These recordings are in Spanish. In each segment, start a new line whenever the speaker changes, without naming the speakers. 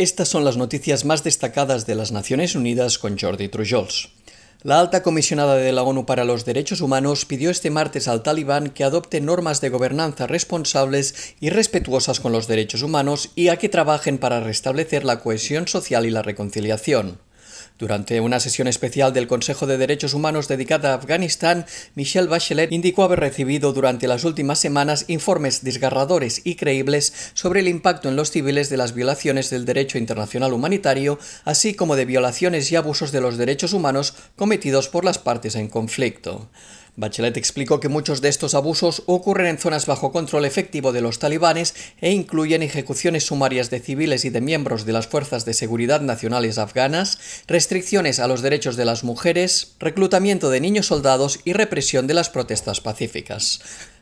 Estas son las noticias más destacadas de las Naciones Unidas con Jordi Trujols. La alta comisionada de la ONU para los Derechos Humanos pidió este martes al talibán que adopte normas de gobernanza responsables y respetuosas con los derechos humanos y a que trabajen para restablecer la cohesión social y la reconciliación. Durante una sesión especial del Consejo de Derechos Humanos dedicada a Afganistán, Michelle Bachelet indicó haber recibido durante las últimas semanas informes desgarradores y creíbles sobre el impacto en los civiles de las violaciones del derecho internacional humanitario, así como de violaciones y abusos de los derechos humanos cometidos por las partes en conflicto. Bachelet explicó que muchos de estos abusos ocurren en zonas bajo control efectivo de los talibanes e incluyen ejecuciones sumarias de civiles y de miembros de las fuerzas de seguridad nacionales afganas, restricciones a los derechos de las mujeres, reclutamiento de niños soldados y represión de las protestas pacíficas.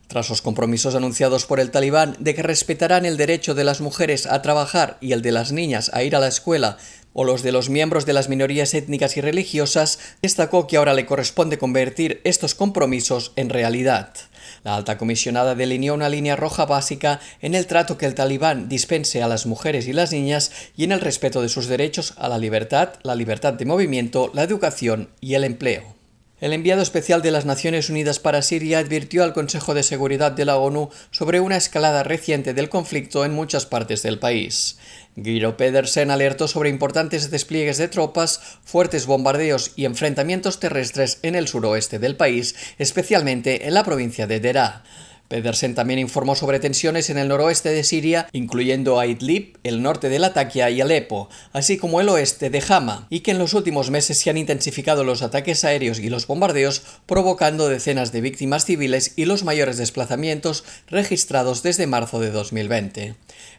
Tras los compromisos anunciados por el talibán de que respetarán el derecho de las mujeres a trabajar y el de las niñas a ir a la escuela, o los de los miembros de las minorías étnicas y religiosas, destacó que ahora le corresponde convertir estos compromisos en realidad. La alta comisionada delineó una línea roja básica en el trato que el talibán dispense a las mujeres y las niñas y en el respeto de sus derechos a la libertad, la libertad de movimiento, la educación y el empleo. El enviado especial de las Naciones Unidas para Siria advirtió al Consejo de Seguridad de la ONU sobre una escalada reciente del conflicto en muchas partes del país. Guido Pedersen alertó sobre importantes despliegues de tropas, fuertes bombardeos y enfrentamientos terrestres en el suroeste del país, especialmente en la provincia de Deraa. Pedersen también informó sobre tensiones en el noroeste de Siria, incluyendo a Idlib, el norte de Latakia y Alepo, así como el oeste de Hama, y que en los últimos meses se han intensificado los ataques aéreos y los bombardeos, provocando decenas de víctimas civiles y los mayores desplazamientos registrados desde marzo de 2020.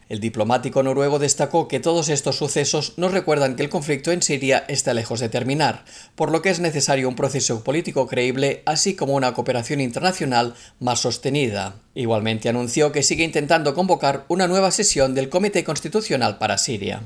El diplomático noruego destacó que todos estos sucesos nos recuerdan que el conflicto en Siria está lejos de terminar, por lo que es necesario un proceso político creíble, así como una cooperación internacional más sostenida. Igualmente anunció que sigue intentando convocar una nueva sesión del Comité Constitucional para Siria.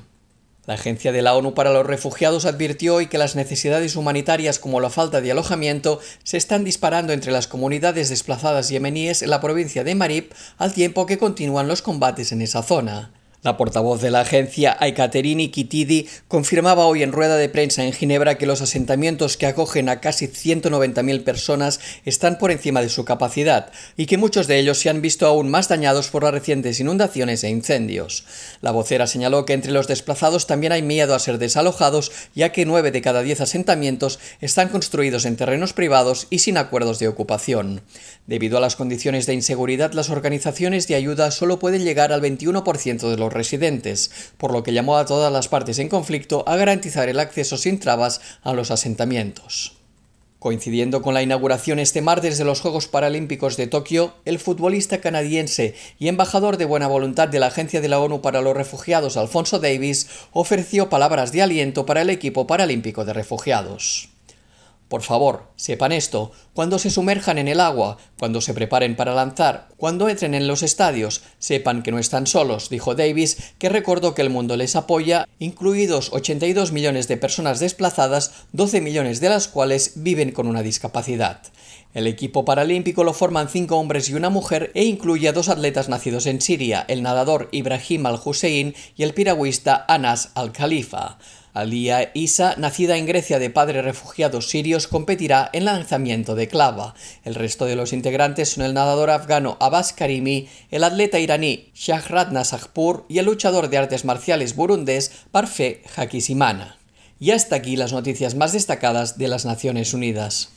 La Agencia de la ONU para los Refugiados advirtió hoy que las necesidades humanitarias como la falta de alojamiento se están disparando entre las comunidades desplazadas yemeníes en la provincia de Marib al tiempo que continúan los combates en esa zona. La portavoz de la agencia, Aikaterini Kitidi, confirmaba hoy en rueda de prensa en Ginebra que los asentamientos que acogen a casi 190.000 personas están por encima de su capacidad y que muchos de ellos se han visto aún más dañados por las recientes inundaciones e incendios. La vocera señaló que entre los desplazados también hay miedo a ser desalojados, ya que nueve de cada diez asentamientos están construidos en terrenos privados y sin acuerdos de ocupación. Debido a las condiciones de inseguridad, las organizaciones de ayuda solo pueden llegar al 21% de los residentes, por lo que llamó a todas las partes en conflicto a garantizar el acceso sin trabas a los asentamientos. Coincidiendo con la inauguración este martes de los Juegos Paralímpicos de Tokio, el futbolista canadiense y embajador de buena voluntad de la Agencia de la ONU para los Refugiados, Alfonso Davis, ofreció palabras de aliento para el equipo paralímpico de refugiados. Por favor, sepan esto, cuando se sumerjan en el agua, cuando se preparen para lanzar, cuando entren en los estadios, sepan que no están solos, dijo Davis, que recordó que el mundo les apoya, incluidos 82 millones de personas desplazadas, 12 millones de las cuales viven con una discapacidad. El equipo paralímpico lo forman cinco hombres y una mujer e incluye a dos atletas nacidos en Siria, el nadador Ibrahim al-Hussein y el piragüista Anas al-Khalifa. Alia Isa, nacida en Grecia de padres refugiados sirios, competirá en lanzamiento de clava. El resto de los integrantes son el nadador afgano Abbas Karimi, el atleta iraní Shahrat Nasagpur y el luchador de artes marciales burundés Parfait Hakisimana. Y hasta aquí las noticias más destacadas de las Naciones Unidas.